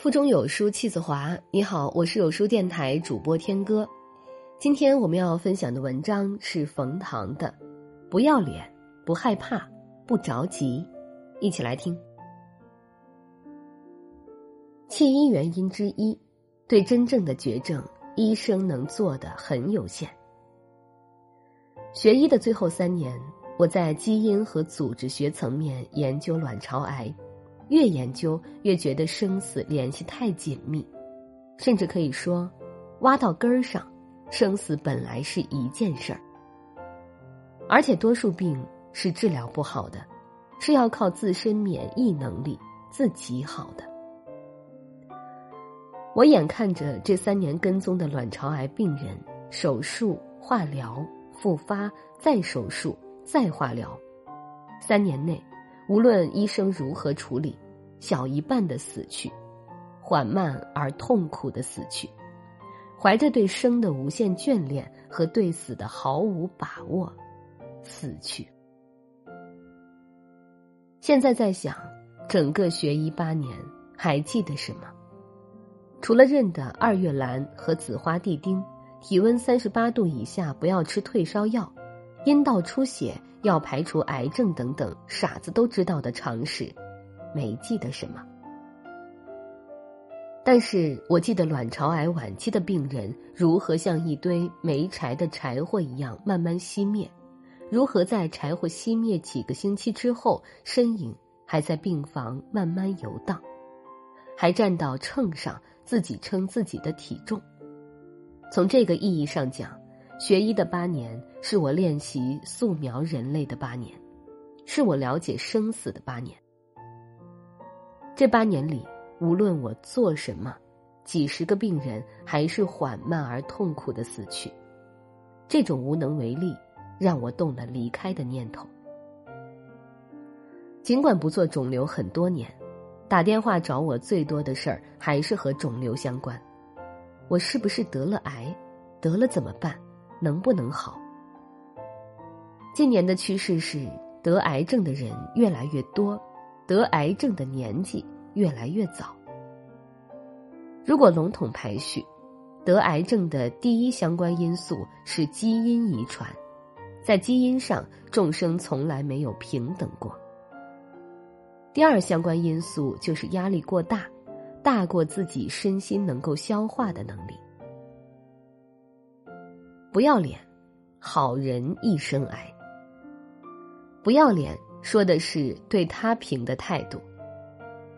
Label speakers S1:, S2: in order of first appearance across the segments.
S1: 腹中有书气自华。你好，我是有书电台主播天歌。今天我们要分享的文章是冯唐的《不要脸，不害怕，不着急》，一起来听。弃医原因之一，对真正的绝症，医生能做的很有限。学医的最后三年，我在基因和组织学层面研究卵巢癌。越研究越觉得生死联系太紧密，甚至可以说，挖到根儿上，生死本来是一件事儿。而且多数病是治疗不好的，是要靠自身免疫能力自己好的。我眼看着这三年跟踪的卵巢癌病人，手术、化疗、复发、再手术、再化疗，三年内。无论医生如何处理，小一半的死去，缓慢而痛苦的死去，怀着对生的无限眷恋和对死的毫无把握，死去。现在在想，整个学医八年，还记得什么？除了认得二月兰和紫花地丁，体温三十八度以下不要吃退烧药，阴道出血。要排除癌症等等傻子都知道的常识，没记得什么。但是我记得卵巢癌晚期的病人如何像一堆没柴的柴火一样慢慢熄灭，如何在柴火熄灭几个星期之后，身影还在病房慢慢游荡，还站到秤上自己称自己的体重。从这个意义上讲。学医的八年是我练习素描人类的八年，是我了解生死的八年。这八年里，无论我做什么，几十个病人还是缓慢而痛苦的死去。这种无能为力，让我动了离开的念头。尽管不做肿瘤很多年，打电话找我最多的事儿还是和肿瘤相关。我是不是得了癌？得了怎么办？能不能好？近年的趋势是得癌症的人越来越多，得癌症的年纪越来越早。如果笼统排序，得癌症的第一相关因素是基因遗传，在基因上众生从来没有平等过。第二相关因素就是压力过大，大过自己身心能够消化的能力。不要脸，好人一生癌。不要脸说的是对他平的态度。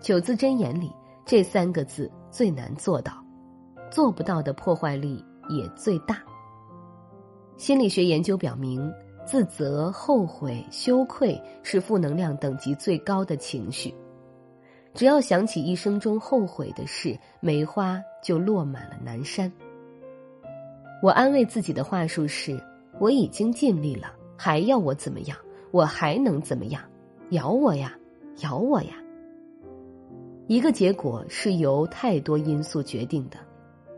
S1: 九字真言里这三个字最难做到，做不到的破坏力也最大。心理学研究表明，自责、后悔、羞愧是负能量等级最高的情绪。只要想起一生中后悔的事，梅花就落满了南山。我安慰自己的话术是：我已经尽力了，还要我怎么样？我还能怎么样？咬我呀，咬我呀！一个结果是由太多因素决定的，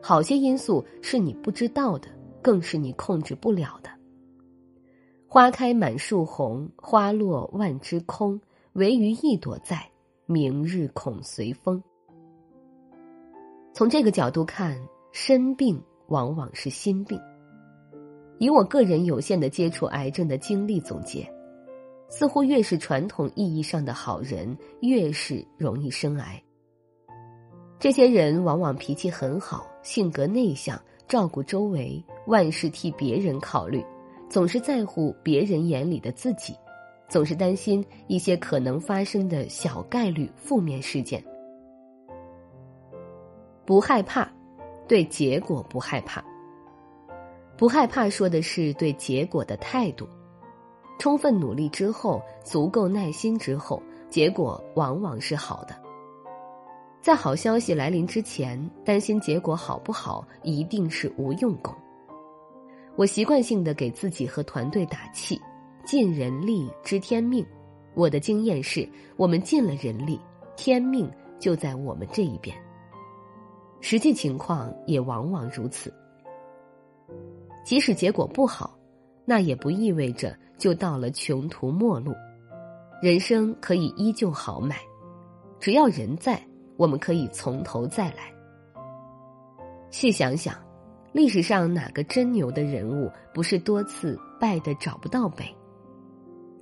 S1: 好些因素是你不知道的，更是你控制不了的。花开满树红，花落万枝空，唯余一朵在，明日恐随风。从这个角度看，生病。往往是心病。以我个人有限的接触癌症的经历总结，似乎越是传统意义上的好人，越是容易生癌。这些人往往脾气很好，性格内向，照顾周围，万事替别人考虑，总是在乎别人眼里的自己，总是担心一些可能发生的小概率负面事件，不害怕。对结果不害怕，不害怕说的是对结果的态度。充分努力之后，足够耐心之后，结果往往是好的。在好消息来临之前，担心结果好不好，一定是无用功。我习惯性的给自己和团队打气：尽人力，知天命。我的经验是，我们尽了人力，天命就在我们这一边。实际情况也往往如此。即使结果不好，那也不意味着就到了穷途末路。人生可以依旧豪迈，只要人在，我们可以从头再来。细想想，历史上哪个真牛的人物不是多次败得找不到北？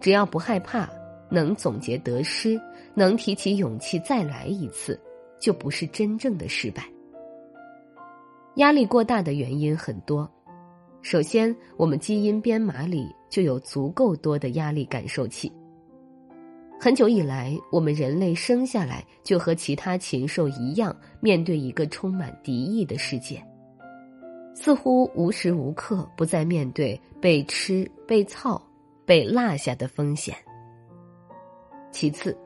S1: 只要不害怕，能总结得失，能提起勇气再来一次，就不是真正的失败。压力过大的原因很多，首先，我们基因编码里就有足够多的压力感受器。很久以来，我们人类生下来就和其他禽兽一样，面对一个充满敌意的世界，似乎无时无刻不在面对被吃、被操、被落下的风险。其次，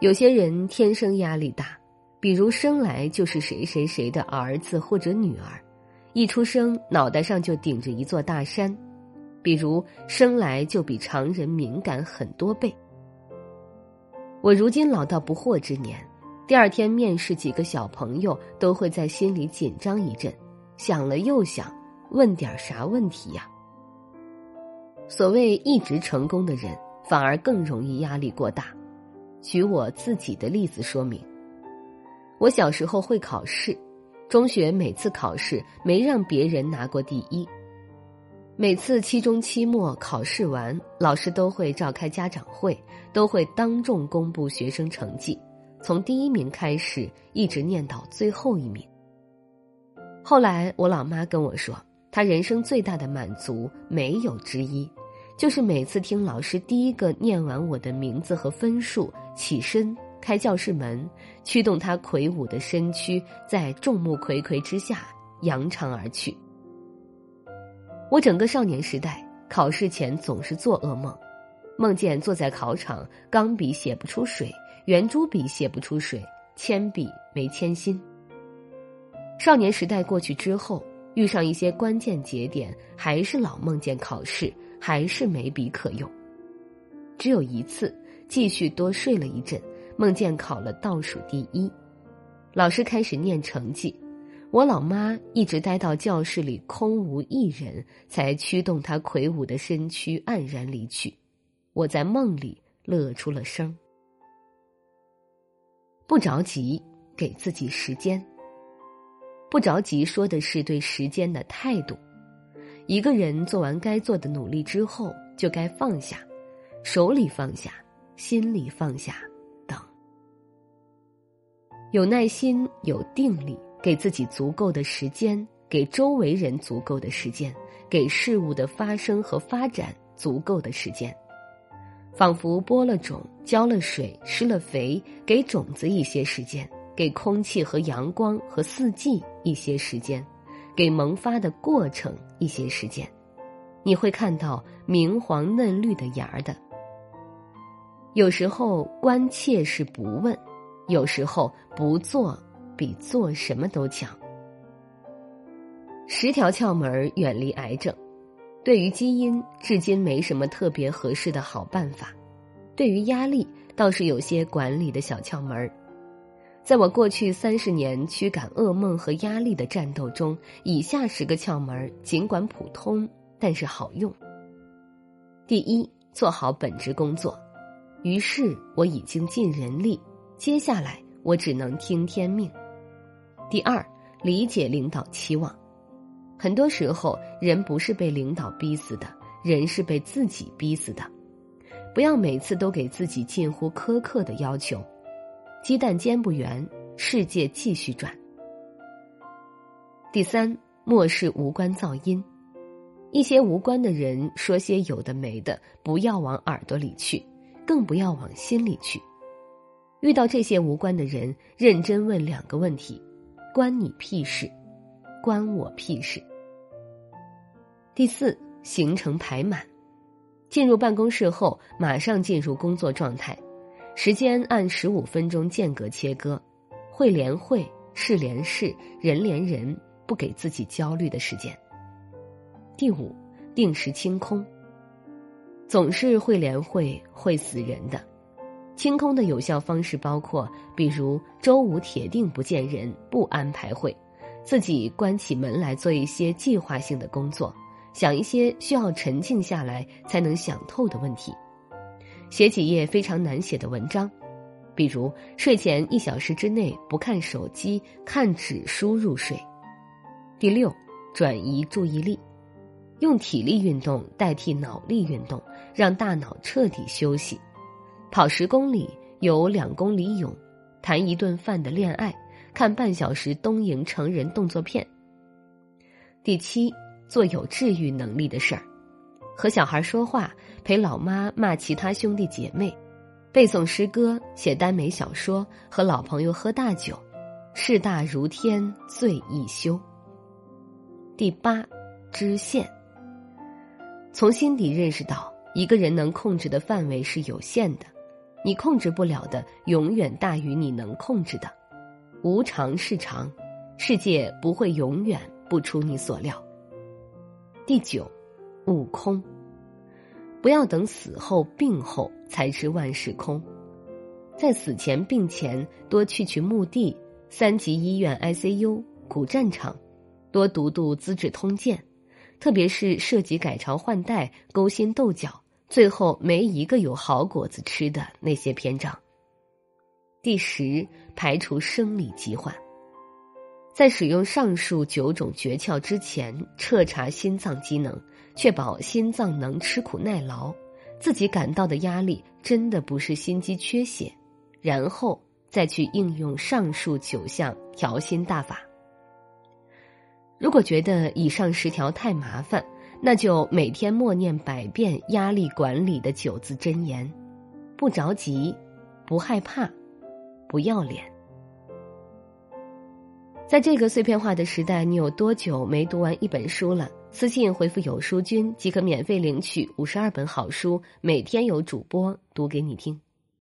S1: 有些人天生压力大，比如生来就是谁谁谁的儿子或者女儿，一出生脑袋上就顶着一座大山；比如生来就比常人敏感很多倍。我如今老到不惑之年，第二天面试几个小朋友，都会在心里紧张一阵，想了又想，问点啥问题呀？所谓一直成功的人，反而更容易压力过大。举我自己的例子说明：我小时候会考试，中学每次考试没让别人拿过第一。每次期中、期末考试完，老师都会召开家长会，都会当众公布学生成绩，从第一名开始，一直念到最后一名。后来我老妈跟我说，她人生最大的满足没有之一，就是每次听老师第一个念完我的名字和分数，起身开教室门，驱动他魁梧的身躯在众目睽睽之下扬长而去。我整个少年时代，考试前总是做噩梦，梦见坐在考场，钢笔写不出水，圆珠笔写不出水，铅笔没铅芯。少年时代过去之后，遇上一些关键节点，还是老梦见考试，还是没笔可用。只有一次，继续多睡了一阵，梦见考了倒数第一，老师开始念成绩。我老妈一直待到教室里空无一人，才驱动她魁梧的身躯黯然离去。我在梦里乐出了声。不着急，给自己时间。不着急说的是对时间的态度。一个人做完该做的努力之后，就该放下，手里放下，心里放下，有耐心，有定力。给自己足够的时间，给周围人足够的时间，给事物的发生和发展足够的时间，仿佛播了种、浇了水、施了肥，给种子一些时间，给空气和阳光和四季一些时间，给萌发的过程一些时间，你会看到明黄嫩绿的芽儿的。有时候关切是不问，有时候不做。比做什么都强。十条窍门远离癌症，对于基因，至今没什么特别合适的好办法。对于压力，倒是有些管理的小窍门在我过去三十年驱赶噩梦和压力的战斗中，以下十个窍门尽管普通，但是好用。第一，做好本职工作。于是我已经尽人力，接下来我只能听天命。第二，理解领导期望。很多时候，人不是被领导逼死的，人是被自己逼死的。不要每次都给自己近乎苛刻的要求。鸡蛋煎不圆，世界继续转。第三，漠视无关噪音。一些无关的人说些有的没的，不要往耳朵里去，更不要往心里去。遇到这些无关的人，认真问两个问题。关你屁事，关我屁事。第四，行程排满，进入办公室后马上进入工作状态，时间按十五分钟间隔切割，会连会，事连事，人连人，不给自己焦虑的时间。第五，定时清空，总是会连会，会死人的。清空的有效方式包括，比如周五铁定不见人，不安排会，自己关起门来做一些计划性的工作，想一些需要沉静下来才能想透的问题，写几页非常难写的文章，比如睡前一小时之内不看手机、看纸书入睡。第六，转移注意力，用体力运动代替脑力运动，让大脑彻底休息。跑十公里，游两公里泳，谈一顿饭的恋爱，看半小时东瀛成人动作片。第七，做有治愈能力的事儿，和小孩说话，陪老妈骂其他兄弟姐妹，背诵诗歌，写耽美小说，和老朋友喝大酒，事大如天，醉亦休。第八，知县。从心底认识到，一个人能控制的范围是有限的，你控制不了的，永远大于你能控制的。无常是常，世界不会永远。不出你所料。第九，悟空。不要等死后病后才知万事空，在死前病前多去去墓地、三级医院 ICU、古战场，多读读《资治通鉴》，特别是涉及改朝换代、勾心斗角，最后没一个有好果子吃的那些篇章。第十，排除生理疾患。在使用上述九种诀窍之前，彻查心脏机能，确保心脏能吃苦耐劳，自己感到的压力真的不是心肌缺血，然后再去应用上述九项调心大法。如果觉得以上十条太麻烦，那就每天默念百遍压力管理的九字真言：不着急，不害怕，不要脸。在这个碎片化的时代，你有多久没读完一本书了？私信回复“有书君”即可免费领取五十二本好书，每天有主播读给你听。